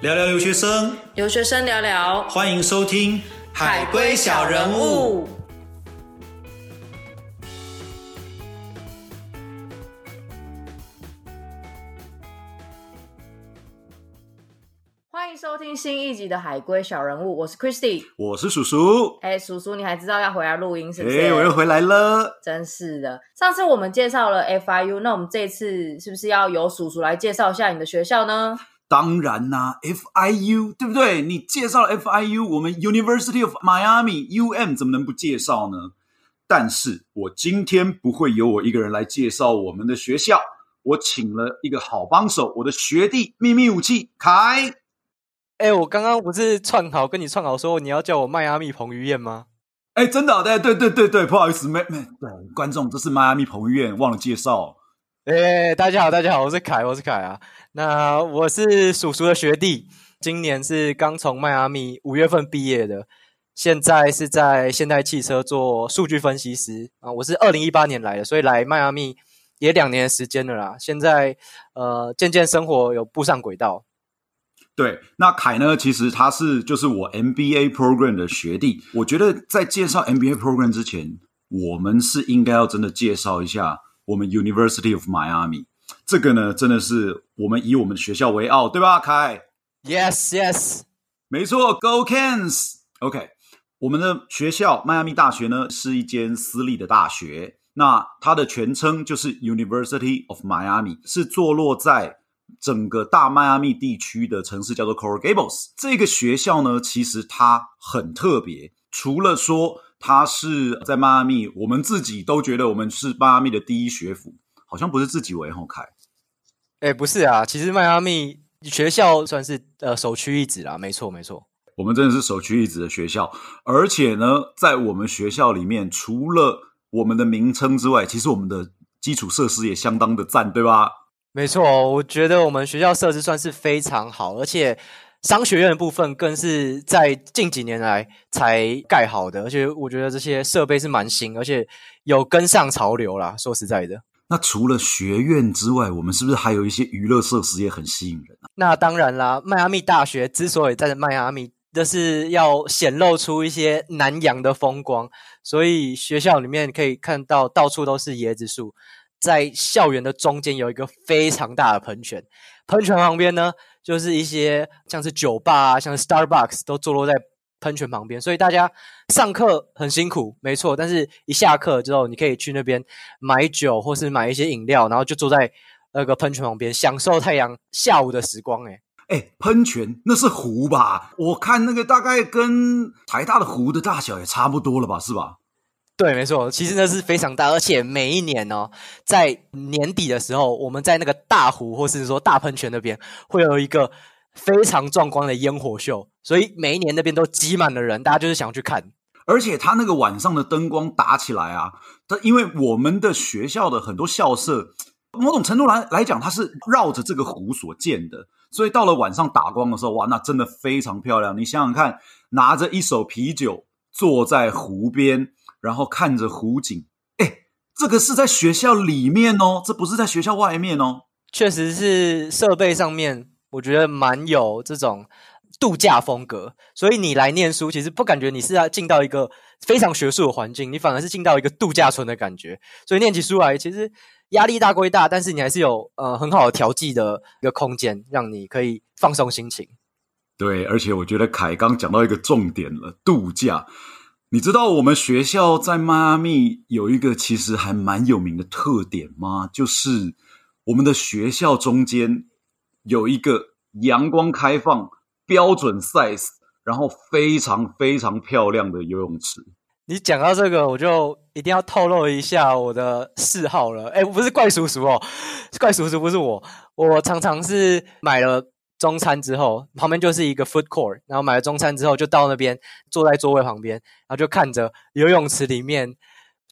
聊聊留学生，留学生聊聊，欢迎收听《海归小人物》。欢迎收听新一集的《海归小人物》，我是 Christy，我是叔叔。哎，叔叔，你还知道要回来录音是不是？哎，我又回来了，真是的。上次我们介绍了 FIU，那我们这次是不是要由叔叔来介绍一下你的学校呢？当然啦，FIU 对不对？你介绍了 FIU，我们 University of Miami UM 怎么能不介绍呢？但是我今天不会由我一个人来介绍我们的学校，我请了一个好帮手，我的学弟秘密武器凯。哎，我刚刚不是串好跟你串好说你要叫我迈阿密彭于晏吗？哎，真的，对对对对对，不好意思，没没对观众，这是迈阿密彭于晏，忘了介绍。哎，大家好，大家好，我是凯，我是凯啊。那我是叔叔的学弟，今年是刚从迈阿密五月份毕业的，现在是在现代汽车做数据分析师啊。我是二零一八年来的，所以来迈阿密也两年时间了啦。现在呃，渐渐生活有步上轨道。对，那凯呢？其实他是就是我 MBA program 的学弟。我觉得在介绍 MBA program 之前，我们是应该要真的介绍一下我们 University of Miami。这个呢，真的是我们以我们的学校为傲，对吧，凯？Yes, yes，没错，Go Canes。OK，我们的学校迈阿密大学呢，是一间私立的大学。那它的全称就是 University of Miami，是坐落在整个大迈阿密地区的城市，叫做 Coral Gables。这个学校呢，其实它很特别，除了说它是在迈阿密，我们自己都觉得我们是迈阿密的第一学府。好像不是自己为后开，哎，不是啊，其实迈阿密学校算是呃首屈一指啦，没错没错，我们真的是首屈一指的学校，而且呢，在我们学校里面，除了我们的名称之外，其实我们的基础设施也相当的赞，对吧？没错，我觉得我们学校设施算是非常好，而且商学院的部分更是在近几年来才盖好的，而且我觉得这些设备是蛮新，而且有跟上潮流啦。说实在的。那除了学院之外，我们是不是还有一些娱乐设施也很吸引人啊？那当然啦，迈阿密大学之所以在迈阿密，这是要显露出一些南洋的风光，所以学校里面可以看到到处都是椰子树，在校园的中间有一个非常大的喷泉，喷泉旁边呢就是一些像是酒吧啊，像是 Starbucks 都坐落在。喷泉旁边，所以大家上课很辛苦，没错。但是一下课之后，你可以去那边买酒，或是买一些饮料，然后就坐在那个喷泉旁边，享受太阳下午的时光。哎哎，喷泉那是湖吧？我看那个大概跟台大的湖的大小也差不多了吧？是吧？对，没错。其实那是非常大，而且每一年哦，在年底的时候，我们在那个大湖或是说大喷泉那边会有一个。非常壮观的烟火秀，所以每一年那边都挤满了人，大家就是想去看。而且他那个晚上的灯光打起来啊，它因为我们的学校的很多校舍，某种程度来来讲，它是绕着这个湖所建的，所以到了晚上打光的时候，哇，那真的非常漂亮。你想想看，拿着一手啤酒坐在湖边，然后看着湖景，哎，这个是在学校里面哦，这不是在学校外面哦。确实是设备上面。我觉得蛮有这种度假风格，所以你来念书，其实不感觉你是要进到一个非常学术的环境，你反而是进到一个度假村的感觉。所以念起书来，其实压力大归大，但是你还是有呃很好的调剂的一个空间，让你可以放松心情。对，而且我觉得凯刚讲到一个重点了，度假。你知道我们学校在迈阿密有一个其实还蛮有名的特点吗？就是我们的学校中间。有一个阳光开放、标准 size，然后非常非常漂亮的游泳池。你讲到这个，我就一定要透露一下我的嗜好了。哎，不是怪叔叔哦，怪叔叔不是我。我常常是买了中餐之后，旁边就是一个 food court，然后买了中餐之后，就到那边坐在座位旁边，然后就看着游泳池里面，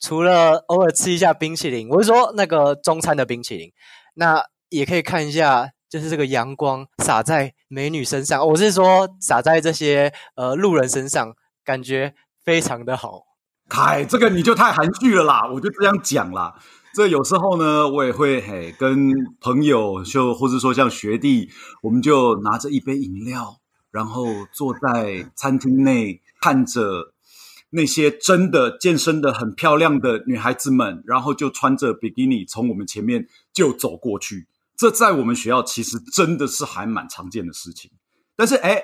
除了偶尔吃一下冰淇淋，我是说那个中餐的冰淇淋，那也可以看一下。就是这个阳光洒在美女身上，我是说洒在这些呃路人身上，感觉非常的好。凯，这个你就太含蓄了啦！我就这样讲啦。这有时候呢，我也会嘿跟朋友就或者说像学弟，我们就拿着一杯饮料，然后坐在餐厅内看着那些真的健身的很漂亮的女孩子们，然后就穿着比基尼从我们前面就走过去。这在我们学校其实真的是还蛮常见的事情。但是哎，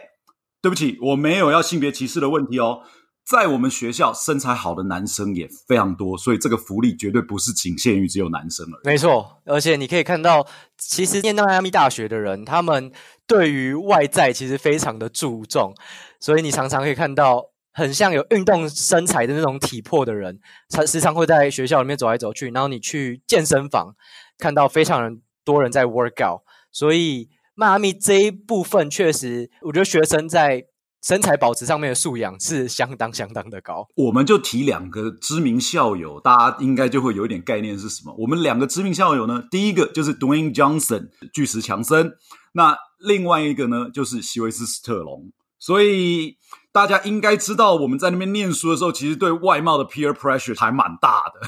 对不起，我没有要性别歧视的问题哦。在我们学校，身材好的男生也非常多，所以这个福利绝对不是仅限于只有男生了。没错，而且你可以看到，其实念到迈阿密大学的人，他们对于外在其实非常的注重，所以你常常可以看到很像有运动身材的那种体魄的人，他时常会在学校里面走来走去。然后你去健身房，看到非常多人在 work out，所以迈阿密这一部分确实，我觉得学生在。身材保持上面的素养是相当相当的高。我们就提两个知名校友，大家应该就会有一点概念是什么。我们两个知名校友呢，第一个就是 Dwayne Johnson 巨石强森，那另外一个呢就是希维斯·斯特龙。所以大家应该知道，我们在那边念书的时候，其实对外貌的 peer pressure 还蛮大的。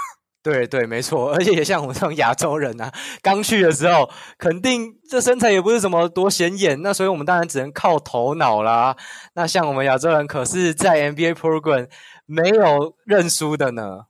对对，没错，而且也像我们这种亚洲人啊，刚去的时候，肯定这身材也不是什么多显眼，那所以我们当然只能靠头脑啦。那像我们亚洲人，可是在 NBA program 没有认输的呢。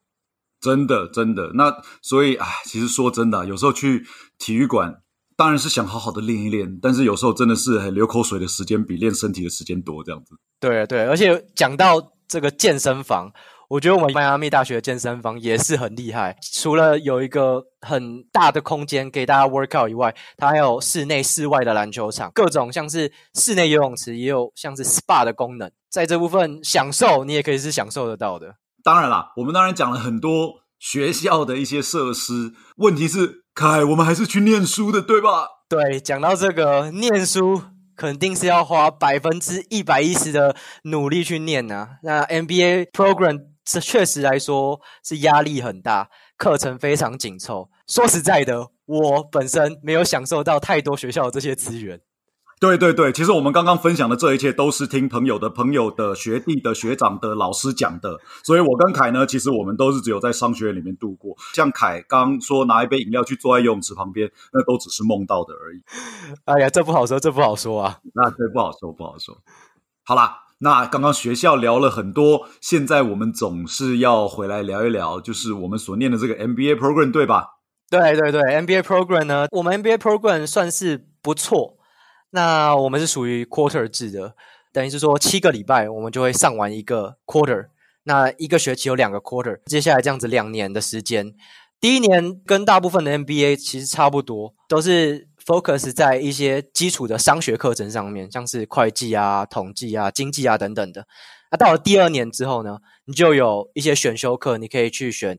真的，真的。那所以，啊，其实说真的，有时候去体育馆，当然是想好好的练一练，但是有时候真的是流口水的时间比练身体的时间多，这样子。对对，而且讲到这个健身房。我觉得我们迈阿密大学的健身房也是很厉害，除了有一个很大的空间给大家 work out 以外，它还有室内、室外的篮球场，各种像是室内游泳池，也有像是 SPA 的功能，在这部分享受你也可以是享受得到的。当然啦，我们当然讲了很多学校的一些设施，问题是凯，我们还是去念书的，对吧？对，讲到这个念书，肯定是要花百分之一百一十的努力去念啊。那 MBA program。这确实来说是压力很大，课程非常紧凑。说实在的，我本身没有享受到太多学校的这些资源。对对对，其实我们刚刚分享的这一切都是听朋友的朋友的学弟的学长的老师讲的。所以我跟凯呢，其实我们都是只有在商学院里面度过。像凯刚说拿一杯饮料去坐在游泳池旁边，那都只是梦到的而已。哎呀，这不好说，这不好说啊。那这不好说，不好说。好啦。那刚刚学校聊了很多，现在我们总是要回来聊一聊，就是我们所念的这个 MBA program，对吧？对对对，MBA program 呢，我们 MBA program 算是不错。那我们是属于 quarter 制的，等于是说七个礼拜我们就会上完一个 quarter。那一个学期有两个 quarter，接下来这样子两年的时间。第一年跟大部分的 MBA 其实差不多，都是。Focus 在一些基础的商学课程上面，像是会计啊、统计啊、经济啊等等的。那到了第二年之后呢，你就有一些选修课，你可以去选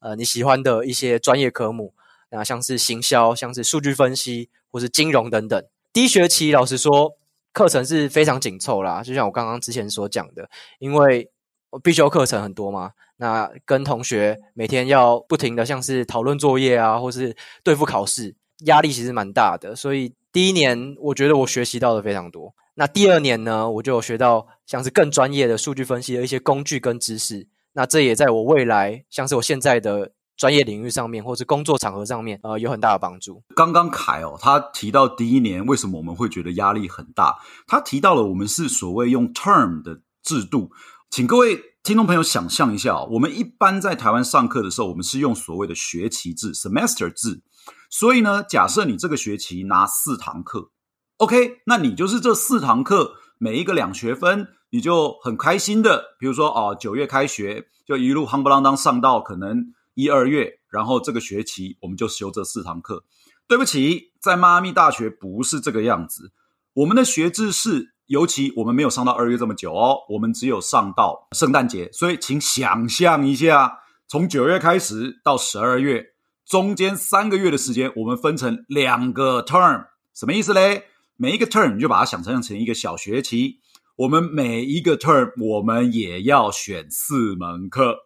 呃你喜欢的一些专业科目，那像是行销、像是数据分析或是金融等等。第一学期老实说，课程是非常紧凑啦，就像我刚刚之前所讲的，因为必修课程很多嘛，那跟同学每天要不停的像是讨论作业啊，或是对付考试。压力其实蛮大的，所以第一年我觉得我学习到的非常多。那第二年呢，我就有学到像是更专业的数据分析的一些工具跟知识。那这也在我未来像是我现在的专业领域上面，或是工作场合上面，呃，有很大的帮助。刚刚凯哦，他提到第一年为什么我们会觉得压力很大？他提到了我们是所谓用 term 的制度，请各位听众朋友想象一下，我们一般在台湾上课的时候，我们是用所谓的学期制 （semester 制）。所以呢，假设你这个学期拿四堂课，OK，那你就是这四堂课每一个两学分，你就很开心的，比如说哦，九月开学就一路夯不啷当上到可能一二月，然后这个学期我们就修这四堂课。对不起，在迈阿密大学不是这个样子，我们的学制是，尤其我们没有上到二月这么久哦，我们只有上到圣诞节，所以请想象一下，从九月开始到十二月。中间三个月的时间，我们分成两个 term，什么意思嘞？每一个 term 你就把它想象成一个小学期。我们每一个 term 我们也要选四门课，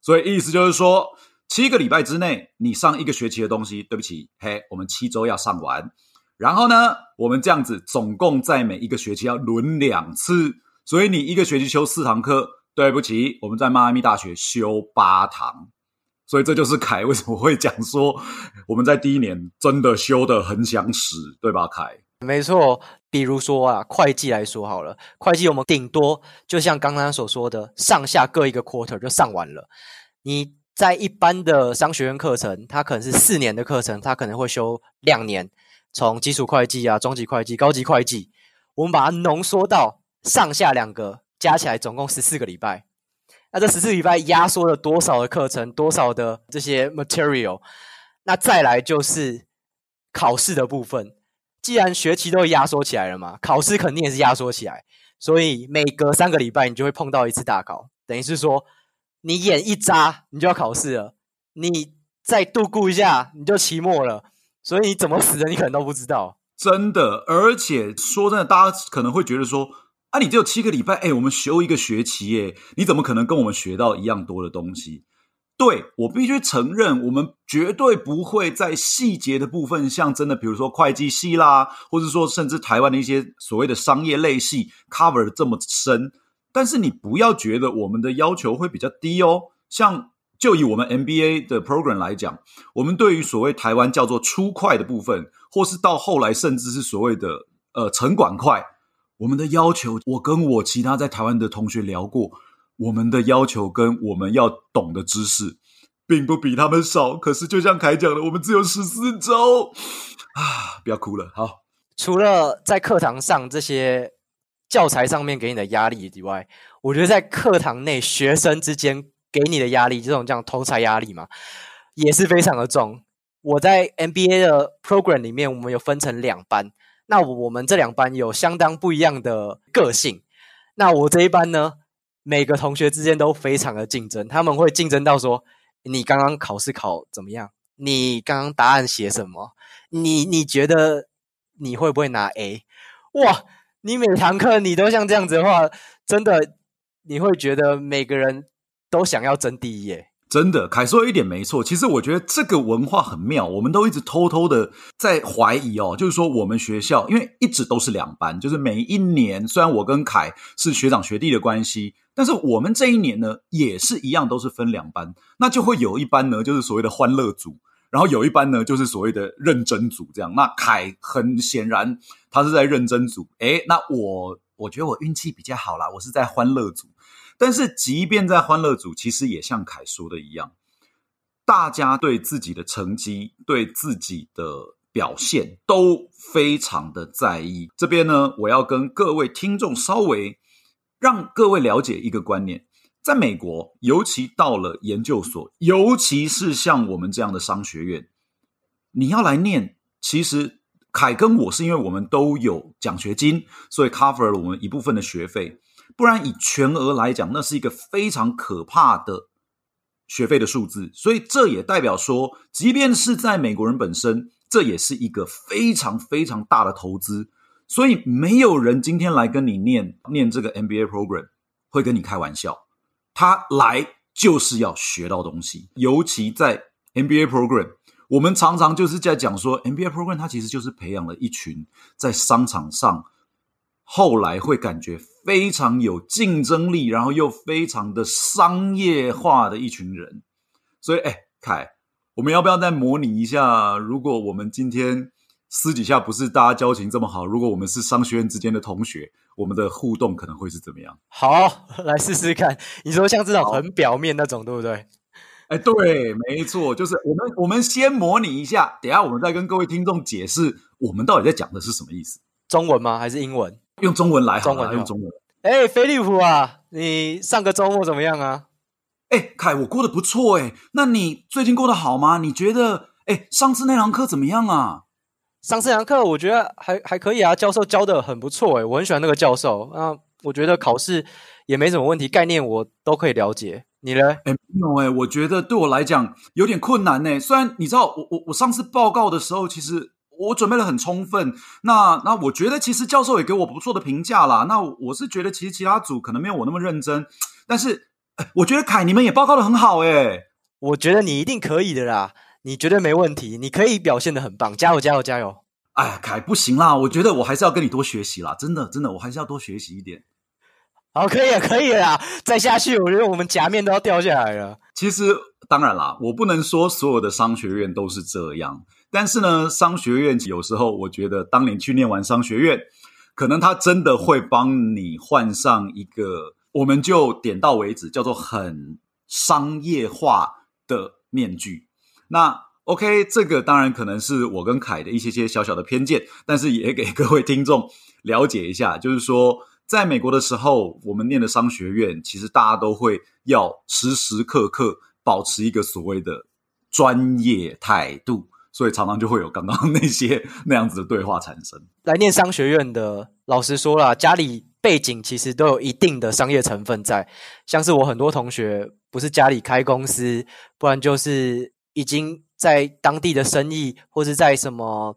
所以意思就是说，七个礼拜之内你上一个学期的东西，对不起，嘿，我们七周要上完。然后呢，我们这样子总共在每一个学期要轮两次，所以你一个学期修四堂课，对不起，我们在迈阿密大学修八堂。所以这就是凯为什么会讲说我们在第一年真的修的很想死，对吧？凯，没错。比如说啊，会计来说好了，会计我们顶多就像刚刚所说的，上下各一个 quarter 就上完了。你在一般的商学院课程，它可能是四年的课程，它可能会修两年，从基础会计啊、中级会计、高级会计，我们把它浓缩到上下两个加起来总共十四个礼拜。那这十四礼拜压缩了多少的课程，多少的这些 material？那再来就是考试的部分。既然学期都压缩起来了嘛，考试肯定也是压缩起来，所以每隔三个礼拜你就会碰到一次大考，等于是说你眼一眨你就要考试了，你再度过一下你就期末了，所以你怎么死的你可能都不知道。真的，而且说真的，大家可能会觉得说，啊，你只有七个礼拜，哎，我们修一个学期，耶，你怎么可能跟我们学到一样多的东西？对我必须承认，我们绝对不会在细节的部分，像真的，比如说会计系啦，或者说甚至台湾的一些所谓的商业类系 cover 的这么深。但是你不要觉得我们的要求会比较低哦。像就以我们 MBA 的 program 来讲，我们对于所谓台湾叫做初快的部分，或是到后来甚至是所谓的呃城管快，我们的要求，我跟我其他在台湾的同学聊过。我们的要求跟我们要懂的知识，并不比他们少。可是，就像凯讲的，我们只有十四周啊！不要哭了。好，除了在课堂上这些教材上面给你的压力以外，我觉得在课堂内学生之间给你的压力，这种叫同才压力嘛，也是非常的重。我在 MBA 的 program 里面，我们有分成两班，那我们这两班有相当不一样的个性。那我这一班呢？每个同学之间都非常的竞争，他们会竞争到说：你刚刚考试考怎么样？你刚刚答案写什么？你你觉得你会不会拿 A？哇！你每堂课你都像这样子的话，真的你会觉得每个人都想要争第一耶。真的，凯说一点没错。其实我觉得这个文化很妙，我们都一直偷偷的在怀疑哦，就是说我们学校因为一直都是两班，就是每一年虽然我跟凯是学长学弟的关系，但是我们这一年呢也是一样，都是分两班，那就会有一班呢就是所谓的欢乐组，然后有一班呢就是所谓的认真组，这样。那凯很显然他是在认真组，诶，那我我觉得我运气比较好啦，我是在欢乐组。但是，即便在欢乐组，其实也像凯说的一样，大家对自己的成绩、对自己的表现都非常的在意。这边呢，我要跟各位听众稍微让各位了解一个观念：在美国，尤其到了研究所，尤其是像我们这样的商学院，你要来念，其实凯跟我是因为我们都有奖学金，所以 cover 了我们一部分的学费。不然，以全额来讲，那是一个非常可怕的学费的数字。所以，这也代表说，即便是在美国人本身，这也是一个非常非常大的投资。所以，没有人今天来跟你念念这个 MBA program 会跟你开玩笑。他来就是要学到东西，尤其在 MBA program，我们常常就是在讲说，MBA program 它其实就是培养了一群在商场上。后来会感觉非常有竞争力，然后又非常的商业化的一群人。所以，哎，凯，我们要不要再模拟一下？如果我们今天私底下不是大家交情这么好，如果我们是商学院之间的同学，我们的互动可能会是怎么样？好，来试试看。你说像这种很表面那种，对不对？哎，对，没错，就是我们我们先模拟一下，等下我们再跟各位听众解释我们到底在讲的是什么意思。中文吗？还是英文？用中文来，中文用中文。哎，飞利浦啊，你上个周末怎么样啊？哎，凯，我过得不错哎。那你最近过得好吗？你觉得？哎，上次那堂课怎么样啊？上次那堂课我觉得还还可以啊，教授教的很不错哎，我很喜欢那个教授啊。我觉得考试也没什么问题，概念我都可以了解。你呢？哎，没有哎，我觉得对我来讲有点困难呢。虽然你知道，我我我上次报告的时候，其实。我准备的很充分，那那我觉得其实教授也给我不错的评价啦。那我是觉得其实其他组可能没有我那么认真，但是我觉得凯你们也报告的很好诶。我觉得你一定可以的啦，你绝对没问题，你可以表现的很棒，加油加油加油！哎，凯不行啦，我觉得我还是要跟你多学习啦，真的真的，我还是要多学习一点。好，可以了，可以了，再下去，我觉得我们夹面都要掉下来了。其实当然啦，我不能说所有的商学院都是这样，但是呢，商学院有时候我觉得，当年去念完商学院，可能他真的会帮你换上一个，我们就点到为止，叫做很商业化的面具。那 OK，这个当然可能是我跟凯的一些些小小的偏见，但是也给各位听众了解一下，就是说。在美国的时候，我们念的商学院，其实大家都会要时时刻刻保持一个所谓的专业态度，所以常常就会有刚刚 那些那样子的对话产生。来念商学院的，老实说了，家里背景其实都有一定的商业成分在，像是我很多同学，不是家里开公司，不然就是已经在当地的生意，或是在什么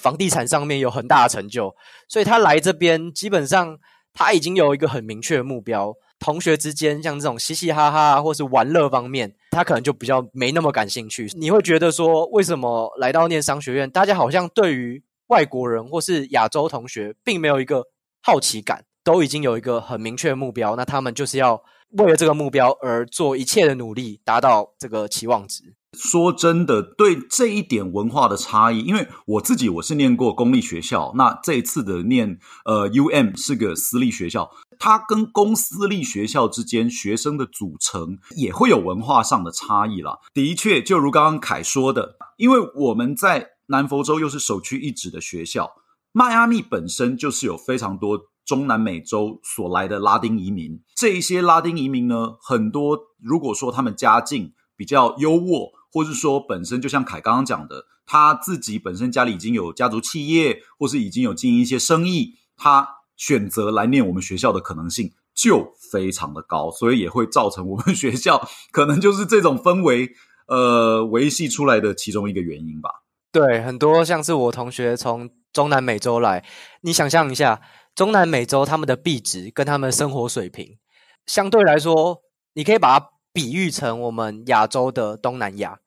房地产上面有很大的成就，所以他来这边基本上。他已经有一个很明确的目标，同学之间像这种嘻嘻哈哈或是玩乐方面，他可能就比较没那么感兴趣。你会觉得说，为什么来到念商学院，大家好像对于外国人或是亚洲同学，并没有一个好奇感，都已经有一个很明确的目标，那他们就是要为了这个目标而做一切的努力，达到这个期望值。说真的，对这一点文化的差异，因为我自己我是念过公立学校，那这一次的念呃 U M 是个私立学校，它跟公私立学校之间学生的组成也会有文化上的差异了。的确，就如刚刚凯说的，因为我们在南佛州又是首屈一指的学校，迈阿密本身就是有非常多中南美洲所来的拉丁移民，这一些拉丁移民呢，很多如果说他们家境比较优渥。或是说，本身就像凯刚刚讲的，他自己本身家里已经有家族企业，或是已经有经营一些生意，他选择来念我们学校的可能性就非常的高，所以也会造成我们 学校可能就是这种氛围，呃，维系出来的其中一个原因吧。对，很多像是我同学从中南美洲来，你想象一下，中南美洲他们的币值跟他们的生活水平，相对来说，你可以把它比喻成我们亚洲的东南亚。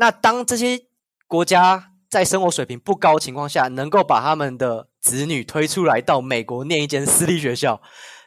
那当这些国家在生活水平不高情况下，能够把他们的子女推出来到美国念一间私立学校，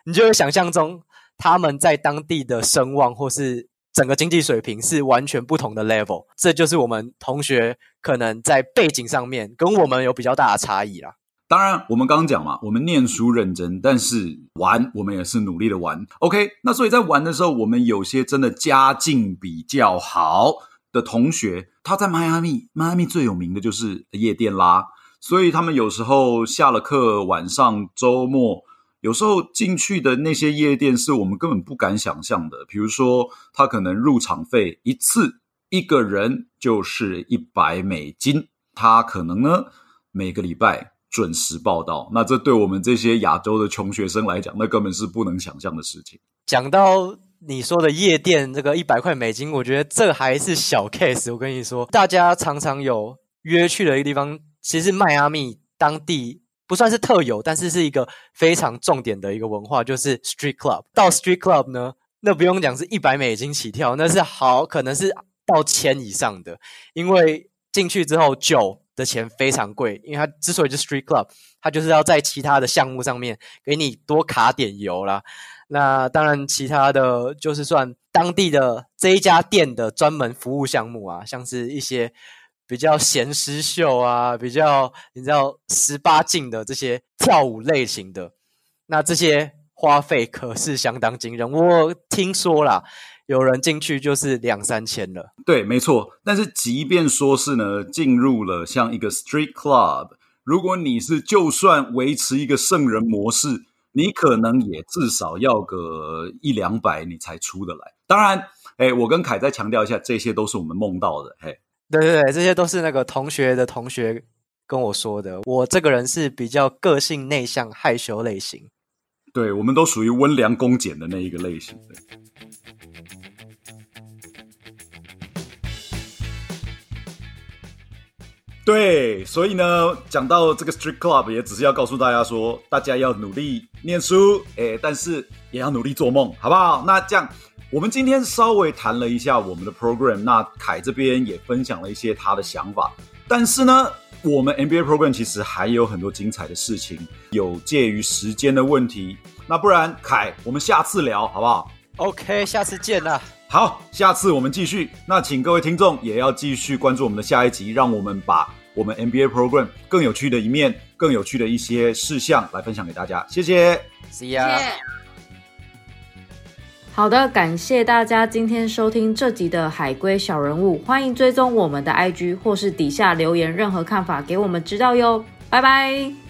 你就会想象中他们在当地的声望或是整个经济水平是完全不同的 level。这就是我们同学可能在背景上面跟我们有比较大的差异啦。当然，我们刚刚讲嘛，我们念书认真，但是玩我们也是努力的玩。OK，那所以在玩的时候，我们有些真的家境比较好。的同学，他在迈阿密，迈阿密最有名的就是夜店啦，所以他们有时候下了课，晚上周末，有时候进去的那些夜店是我们根本不敢想象的。比如说，他可能入场费一次一个人就是一百美金，他可能呢每个礼拜准时报道，那这对我们这些亚洲的穷学生来讲，那根本是不能想象的事情。讲到。你说的夜店这个一百块美金，我觉得这还是小 case。我跟你说，大家常常有约去的一个地方，其实迈阿密当地不算是特有，但是是一个非常重点的一个文化，就是 street club。到 street club 呢，那不用讲是一百美金起跳，那是好可能是到千以上的，因为进去之后酒的钱非常贵，因为它之所以是 street club，它就是要在其他的项目上面给你多卡点油啦。那当然，其他的就是算当地的这一家店的专门服务项目啊，像是一些比较闲诗秀啊，比较你知道十八禁的这些跳舞类型的，那这些花费可是相当惊人。我听说啦，有人进去就是两三千了。对，没错。但是即便说是呢，进入了像一个 street club，如果你是就算维持一个圣人模式。你可能也至少要个一两百，你才出得来。当然，哎，我跟凯再强调一下，这些都是我们梦到的。嘿，对对对，这些都是那个同学的同学跟我说的。我这个人是比较个性内向、害羞类型。对，我们都属于温良恭俭的那一个类型的。对，所以呢，讲到这个 Street Club，也只是要告诉大家说，大家要努力念书，诶，但是也要努力做梦，好不好？那这样，我们今天稍微谈了一下我们的 program，那凯这边也分享了一些他的想法，但是呢，我们 NBA program 其实还有很多精彩的事情，有介于时间的问题。那不然，凯，我们下次聊好不好？OK，下次见啦。好，下次我们继续。那请各位听众也要继续关注我们的下一集，让我们把我们 NBA program 更有趣的一面、更有趣的一些事项来分享给大家。谢谢。See ya。好的，感谢大家今天收听这集的海龟小人物，欢迎追踪我们的 IG 或是底下留言任何看法给我们知道哟，拜拜。